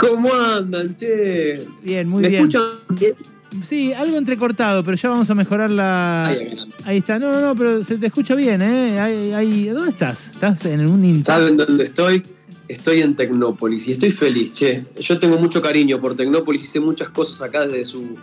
¿Cómo andan, che? Bien, muy ¿Me bien. escuchan bien? Sí, algo entrecortado, pero ya vamos a mejorar la. Ahí, ahí. Está. No, no, no, pero se te escucha bien, ¿eh? Ahí- ahí- ¿Dónde estás? ¿Estás en un inter- ¿Saben dónde estoy? Estoy en Tecnópolis y estoy feliz, che. Yo tengo mucho cariño por Tecnópolis, hice muchas cosas acá desde su,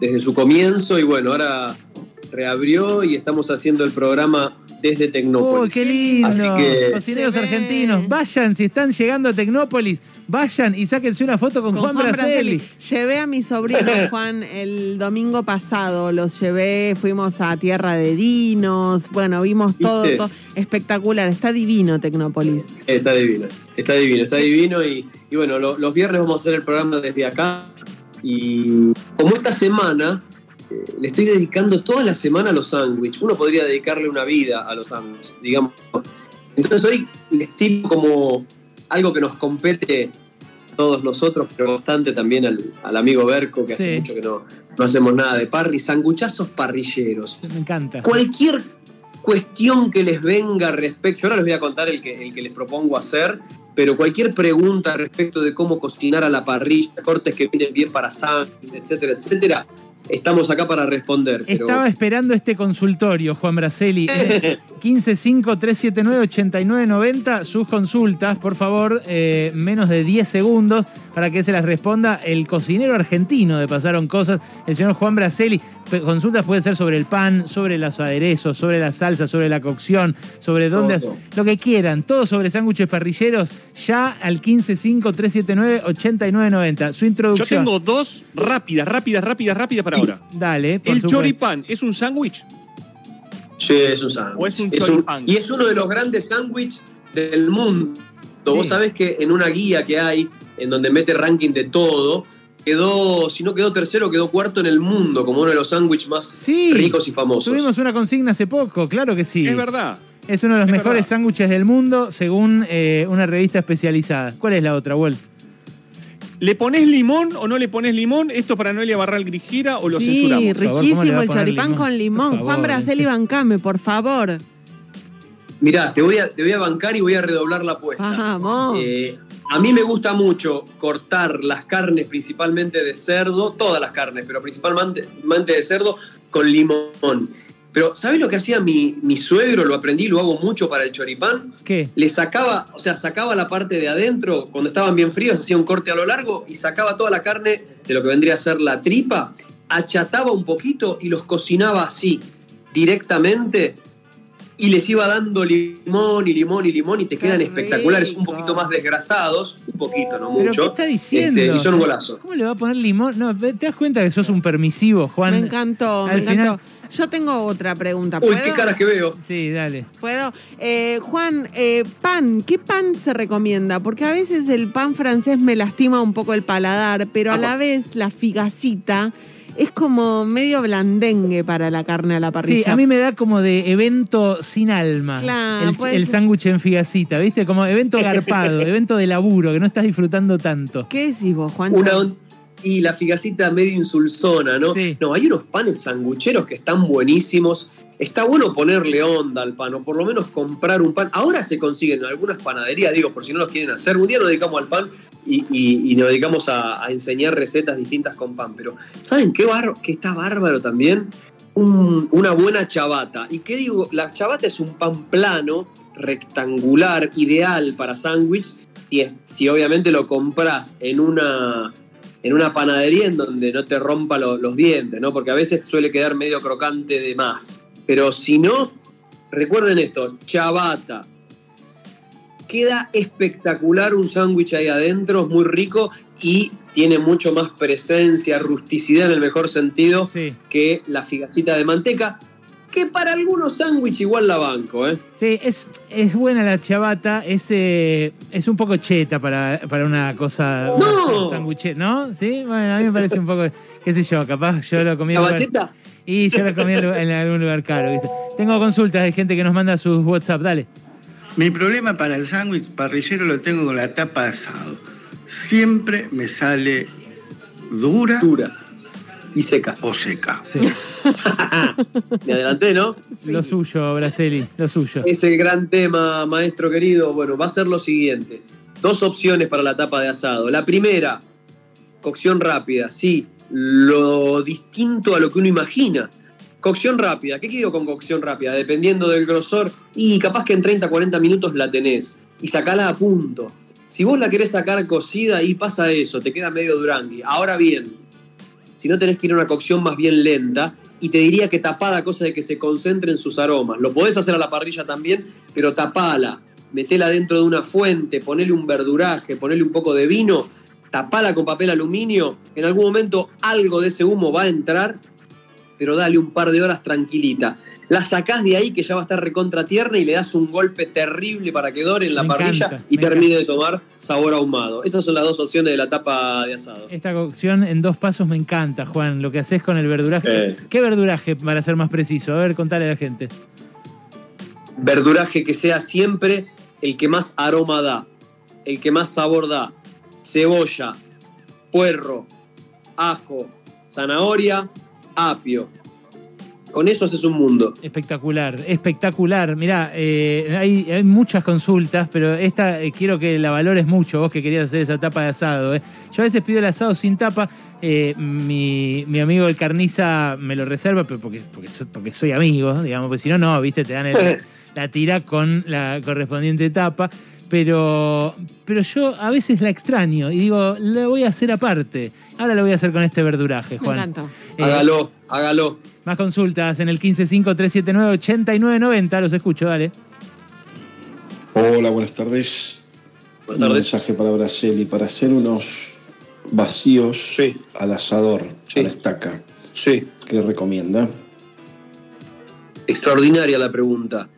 desde su comienzo y bueno, ahora reabrió y estamos haciendo el programa desde ¡Oh, Tecnópolis. qué lindo! Así que- Cocineros argentinos, vayan, si están llegando a Tecnópolis, vayan y sáquense una foto con, Con Juan, Bracelli. Llevé a mi sobrino Juan el domingo pasado, los llevé, fuimos a Tierra de Dinos, bueno, vimos todo, todo espectacular, está divino Tecnópolis. Está divino, está divino, está divino. Y, y bueno, lo- los viernes vamos a hacer el programa desde acá. Y como esta semana eh, le estoy dedicando toda la semana a los sándwiches, uno podría dedicarle una vida a los sándwiches, digamos. Entonces hoy les tiro como algo que nos compete todos nosotros, pero bastante también al, al amigo Berco, que hace mucho que no, no hacemos nada de parry, sanguchazos parrilleros Me encanta. cualquier cuestión que les venga respecto, yo ahora les voy a contar el que, el que les propongo hacer, pero cualquier pregunta respecto de cómo cocinar a la parrilla, cortes que vienen bien para sándwich, etcétera, etcétera, estamos acá para responder. pero- Estaba esperando este consultorio, Juan Bracelli. 155-379-8990. Sus consultas, por favor, eh, menos de 10 segundos para que se las responda el cocinero argentino de Pasaron Cosas, el señor Juan Bracelli. Pe- Consultas pueden ser sobre el pan, sobre los aderezos, sobre la salsa, sobre la cocción, sobre dónde. Todo. Lo que quieran, todo sobre sándwiches parrilleros, ya al 155-379-8990. Su Yo introducción. tengo dos rápidas, rápidas, rápidas, rápidas para ahora. Dale, por ¿El supuesto. choripán es un sándwich? Sí, es un sándwich. O es un un- choripán. y es uno de los grandes sándwiches del mundo. Vos Sí. sabés que en una guía que hay, en donde mete ranking de todo, quedó, si no quedó tercero, quedó cuarto en el mundo, como uno de los sándwiches más Sí. ricos y famosos. Tuvimos una consigna hace poco, claro que sí. Es verdad. Es uno de los Es mejores sándwiches del mundo según eh, una revista especializada. ¿Cuál es la otra, Walt? ¿Le pones limón o no le pones limón? ¿Esto para Noelia Barral Grigera o lo sí, censuramos? Por favor, ¿cómo le riquísimo el choripán limón? con limón. Juan favor, Bracelli, sí. bancame, por favor. Mirá, te voy, a, te voy a bancar y voy a redoblar la apuesta. Vamos. Eh, a mí me gusta mucho cortar las carnes, principalmente de cerdo, todas las carnes, pero principalmente de cerdo, con limón. Pero, ¿sabes lo que hacía mi, mi suegro? Lo aprendí, lo hago mucho para el choripán. ¿Qué? Le sacaba, o sea, sacaba la parte de adentro, cuando estaban bien fríos, hacía un corte a lo largo y sacaba toda la carne de lo que vendría a ser la tripa, achataba un poquito y los cocinaba así, directamente, y les iba dando limón y limón y limón y te Qué quedan espectaculares, un poquito más desgrasados, un poquito, no ¿Pero mucho. qué está diciendo? Este, y son un golazo. ¿Cómo le va a poner limón? No, ¿te das cuenta que sos un permisivo, Juan? Me encantó, me encantó. Yo tengo otra pregunta. Uy, ¿Puedo? qué caras que veo. Sí, dale. ¿Puedo? Eh, Juan, eh, pan, ¿qué pan se recomienda? Porque a veces el pan francés me lastima un poco el paladar, pero a la vez la figacita es como medio blandengue para la carne a la parrilla. Sí, a mí me da como de evento sin alma. Claro, el sándwich en figacita, ¿viste? Como evento garpado, evento de laburo, que no estás disfrutando tanto. ¿Qué decís vos, Juancho? Una y la figacita medio insulsona, ¿no? Sí. No, hay unos panes sangucheros que están buenísimos. Está bueno ponerle onda al pan, o por lo menos comprar un pan. Ahora se consiguen en algunas panaderías, digo, por si no los quieren hacer. Un día nos dedicamos al pan y, y- y nos dedicamos a, a enseñar recetas distintas con pan. Pero, ¿saben qué, bar- qué está bárbaro también? Un- una buena chabata. ¿Y qué digo? La chabata es un pan plano, rectangular, ideal para sándwich. Si, si obviamente lo compras en una en una panadería en donde no te rompa lo- los dientes, ¿no? Porque a veces suele quedar medio crocante de más. Pero si no, recuerden esto, chabata. Queda espectacular un sándwich ahí adentro, es muy rico y tiene mucho más presencia, rusticidad en el mejor sentido Sí. que la figacita de manteca, que para algunos sándwiches igual la banco, ¿eh? Sí, es, es buena la chabata, es, eh, es un poco cheta para, para una cosa, ¡No! sándwich, ¿no? Sí, bueno, a mí me parece un poco, qué sé yo, capaz yo lo comí en ¿La lugar- bacheta? y yo lo comí en, algún lugar caro. dice. Tengo consultas de gente que nos manda sus WhatsApp, dale. Mi problema para el sándwich parrillero lo tengo con la tapa de asado. Siempre me sale dura Dura y seca. o seca. Sí, Me adelanté, ¿no? Lo suyo, Braceli, lo suyo. Ese gran tema, maestro querido, bueno, va a ser lo siguiente. dos opciones para la tapa de asado. La primera, cocción rápida, sí, lo distinto a lo que uno imagina. Cocción rápida, ¿qué digo con cocción rápida? Dependiendo del grosor, y capaz que en 30, 40 minutos la tenés, y sacala a punto. Si vos la querés sacar cocida, y pasa eso, te queda medio durangui. Ahora bien, si no tenés que ir a una cocción más bien lenta, y te diría que tapada, cosa de que se concentren sus aromas. Lo podés hacer a la parrilla también, pero tapala, metela dentro de una fuente, ponele un verduraje, ponele un poco de vino, tapala con papel aluminio, en algún momento algo de ese humo va a entrar, pero dale un par de horas tranquilita. La sacás de ahí que ya va a estar recontra tierna y le das un golpe terrible para que dore en la Me parrilla encanta, y termine de tomar sabor ahumado. Esas son las dos opciones de la tapa de asado. Esta cocción en dos pasos me encanta, Juan. Lo que haces con el verduraje. Eh. ¿Qué verduraje, para ser más preciso? A ver, contale a la gente. verduraje que sea siempre el que más aroma da, el que más sabor da. Cebolla, puerro, ajo, zanahoria, apio. Con eso haces un mundo. Espectacular, espectacular. Mirá, eh, hay, hay muchas consultas, pero esta eh, quiero que la valores mucho, vos que querías hacer esa tapa de asado. eh. Yo a veces pido el asado sin tapa, mi, mi amigo el carniza me lo reserva, pero porque, porque, porque soy amigo, digamos, porque si no, no, viste, te dan el- la tira con la correspondiente tapa. Pero, pero yo a veces la extraño y digo, la voy a hacer aparte. Ahora lo voy a hacer con este verduraje, Me Juan. encantó. Eh, Hágalo, hágalo. más consultas en el 155-379-8990. Los escucho, dale. Hola, buenas tardes. Buenas Un mensaje para Braceli para hacer unos vacíos Sí. al asador, Sí. a la estaca. Sí, ¿Qué recomienda? extraordinaria la pregunta.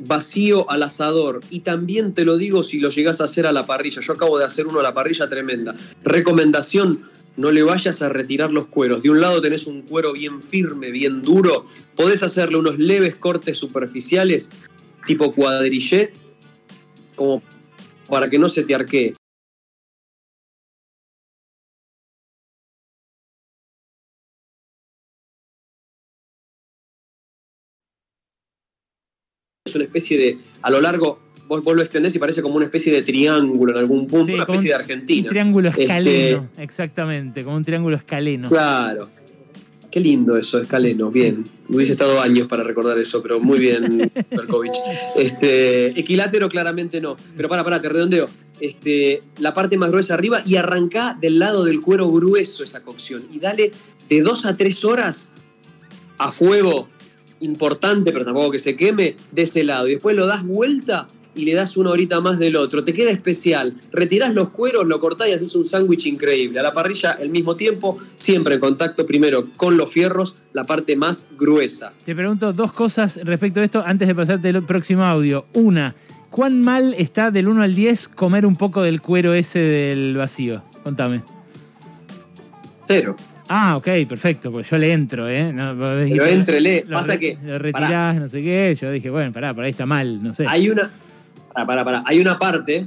Vacío al asador. Y también te lo digo si lo llegás a hacer a la parrilla. Yo acabo de hacer uno a la parrilla tremenda. Recomendación, no le vayas a retirar los cueros. De un lado tenés un cuero bien firme, bien duro. Podés hacerle unos leves cortes superficiales, tipo cuadrillé, como para que no se te arquee. Especie de, a lo largo, vos, vos lo extendés y parece como una especie de triángulo en algún punto, Sí, una especie un- de Argentina. Un triángulo Este, escaleno, exactamente, como un triángulo escaleno. Claro. Qué lindo eso, escaleno. Bien. Hubiese estado años para recordar eso, pero muy bien, Berkovich. Este, equilátero claramente no. Pero para, para, te redondeo. Este, la parte más gruesa arriba y arrancá del lado del cuero grueso esa cocción. Y dale de dos a tres horas a fuego importante, pero tampoco que se queme, de ese lado. Y después lo das vuelta y le das una horita más del otro. Te queda especial. Retirás los cueros, lo cortás y haces un sándwich increíble. A la parrilla, al mismo tiempo, siempre en contacto primero con los fierros, la parte más gruesa. Te pregunto dos cosas respecto a esto antes de pasarte el próximo audio. Una, ¿cuán mal está del 1 al 10 comer un poco del cuero ese del vacío? Contame. Cero. Ah, ok, perfecto, pues yo le entro, ¿eh? No, Pero éntrele. lo Pasa que, Lo retirás, no sé qué. Yo dije, bueno, pará, por ahí está mal, no sé. Hay una. Para, para, para. Hay una parte.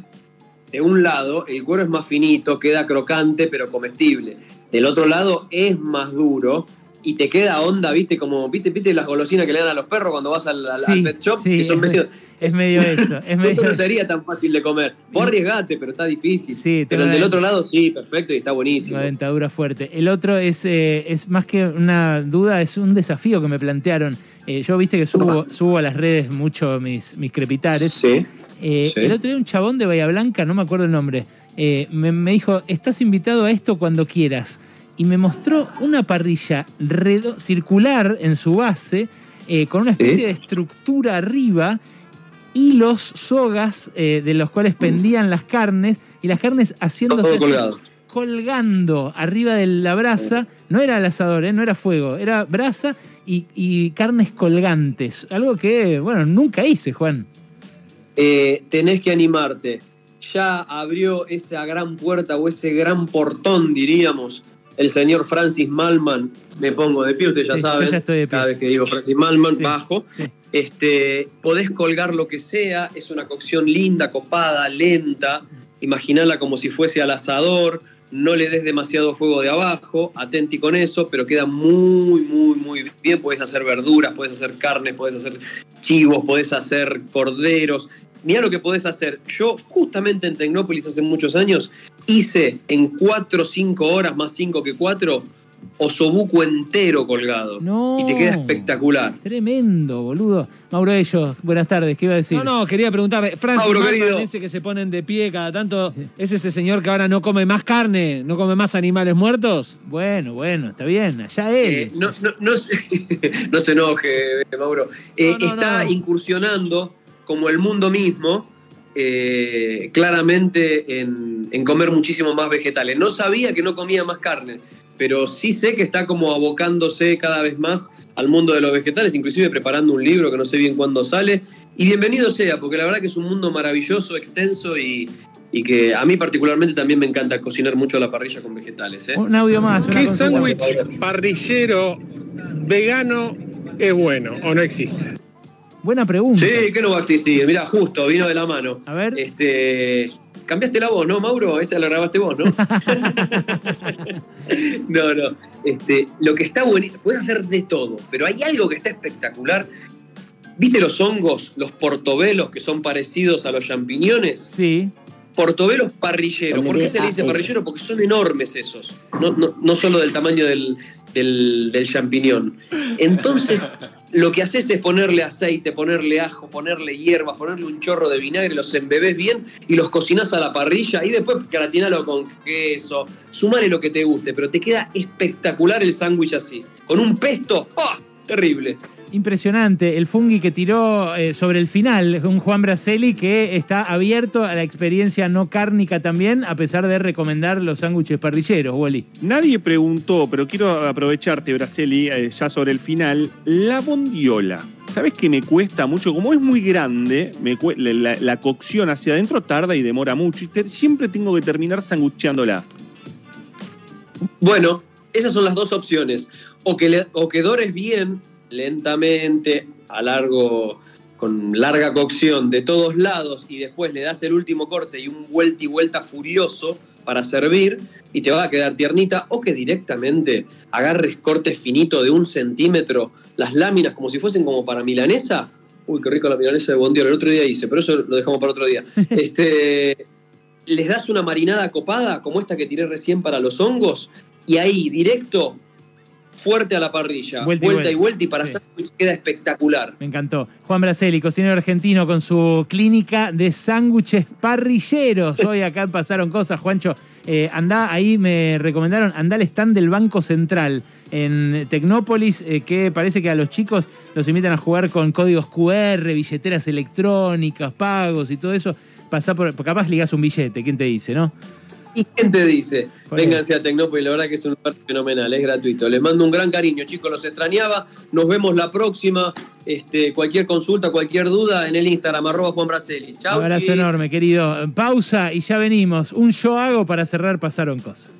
De un lado, el cuero es más finito, queda crocante, pero comestible. Del otro lado, es más duro y te queda onda, ¿viste? Como, ¿viste, viste las golosinas que le dan a los perros cuando vas al, al- al Sí, pet shop? sí, que son es, medio- es medio eso. Es medio Eso no sería tan fácil de comer. Vos arriesgate, pero está difícil. Sí, pero el del otro lado, sí, perfecto y está buenísimo. Una dentadura fuerte. El otro es, eh, es más que una duda, es un desafío que me plantearon. Eh, yo viste que subo, subo a las redes mucho mis, mis crepitares. Sí. Eh, Sí. El otro día un chabón de Bahía Blanca, no me acuerdo el nombre, eh, me, me dijo, estás invitado a esto cuando quieras. Y me mostró una parrilla redo- circular en su base, eh, con una especie de estructura arriba, hilos, sogas eh, de los cuales pendían las carnes, y las carnes haciéndose Todo colgando arriba de la brasa. No era el asador, eh, no era fuego, era brasa y, y carnes colgantes. Algo que, bueno, nunca hice, Juan. Tenés que animarte. Ya abrió esa gran puerta o ese gran portón, diríamos, el señor Francis Malman. Me pongo de pie, ustedes ya Sí, saben. ya estoy de pie. Cada vez que digo Francis Malman, Sí, bajo. sí. Este, podés colgar lo que sea, es una cocción linda, copada, lenta. Imaginala como si fuese al asador. No le des demasiado fuego de abajo, atenti con eso, pero queda muy, muy, muy bien. Podés hacer verduras, podés hacer carnes, podés hacer chivos, podés hacer corderos. Mirá lo que podés hacer. Yo, justamente en Tecnópolis hace muchos años, hice en 4 o 5 horas, más 5 que 4, osobuco entero colgado. No. Y te queda espectacular. Tremendo, boludo. Mauro Ellos, buenas tardes, ¿qué iba a decir? No, no, quería preguntar, Francis Mauro, querido. ese que se ponen de pie cada tanto, ¿es ese señor que ahora no come más carne, no come más animales muertos? Bueno, bueno, está bien, allá él. Eh, no, no, no, se- no se enoje, Mauro. Eh, No, no, está no. incursionando, como el mundo mismo, eh, claramente en, en comer muchísimo más vegetales. No sabía que no comía más carne, pero sí sé que está como abocándose cada vez más al mundo de los vegetales, inclusive preparando un libro que no sé bien cuándo sale. Y bienvenido sea, porque la verdad que es un mundo maravilloso, extenso y, y que a mí particularmente también me encanta cocinar mucho a la parrilla con vegetales. ¿eh? Un audio más. ¿Qué sándwich parrillero vegano es bueno o no existe? Buena pregunta. Sí, que no va a existir. Mira, justo, vino de la mano. A ver. Este, cambiaste la voz, ¿no, Mauro? Esa la grabaste vos, ¿no? no, no. Este, lo que está bueno, puedes hacer de todo, pero hay algo que está espectacular. ¿Viste los hongos, los portobelos que son parecidos a los champiñones? Sí. Portobelos parrilleros. ¿Por qué se le dice parrillero? Porque son enormes esos. No, no, no solo del tamaño del, del, champiñón. Entonces, lo que haces es ponerle aceite, ponerle ajo, ponerle hierbas, ponerle un chorro de vinagre, los embebés bien y los cocinás a la parrilla y después gratinalo con queso. Sumale lo que te guste, pero te queda espectacular el sándwich así. Con un pesto, ¡ah! Terrible. Impresionante. El fungi que tiró eh, sobre el final, un Juan Braceli que está abierto a la experiencia no cárnica también, a pesar de recomendar los sándwiches parrilleros, Wally. Nadie preguntó, pero quiero aprovecharte, Braceli, eh, ya sobre el final. La bondiola. ¿Sabes que me cuesta mucho? Como es muy grande, me la, la- la cocción hacia adentro tarda y demora mucho. Y te- siempre tengo que terminar sangucheándola. Bueno, esas son las dos opciones. O que, le- o que dores bien, lentamente, a largo, con larga cocción de todos lados, y después le das el último corte y un vuelta y vuelta furioso para servir, y te va a quedar tiernita, o que directamente agarres cortes finitos de un centímetro, las láminas como si fuesen como para milanesa. Uy, qué rico la milanesa de Bondiola, el otro día hice, pero eso lo dejamos para otro día. Este, les das una marinada copada, como esta que tiré recién para los hongos, y ahí, directo, fuerte a la parrilla. Vuelta Vuelta, y vuelta, y para Sí. sándwich queda espectacular. Me encantó. Juan Braceli, cocinero argentino con su clínica de sándwiches parrilleros. Hoy acá pasaron cosas, Juancho. Eh, andá, ahí me recomendaron, andá al stand del Banco Central en Tecnópolis, eh, que parece que a los chicos los invitan a jugar con códigos QR, billeteras electrónicas, pagos y todo eso. Pasá por, capaz ligás un billete, ¿quién te dice, no? ¿Y quién te dice? Vénganse a Tecnópolis, la verdad que es un lugar fenomenal, es gratuito. Les mando un gran cariño, chicos, los extrañaba. Nos vemos la próxima. Este, cualquier consulta, cualquier duda en el Instagram, arroba Juan Braceli. Chau. Abrazo chiquis. enorme, querido. Pausa y ya venimos. Un yo hago para cerrar, pasaron cosas.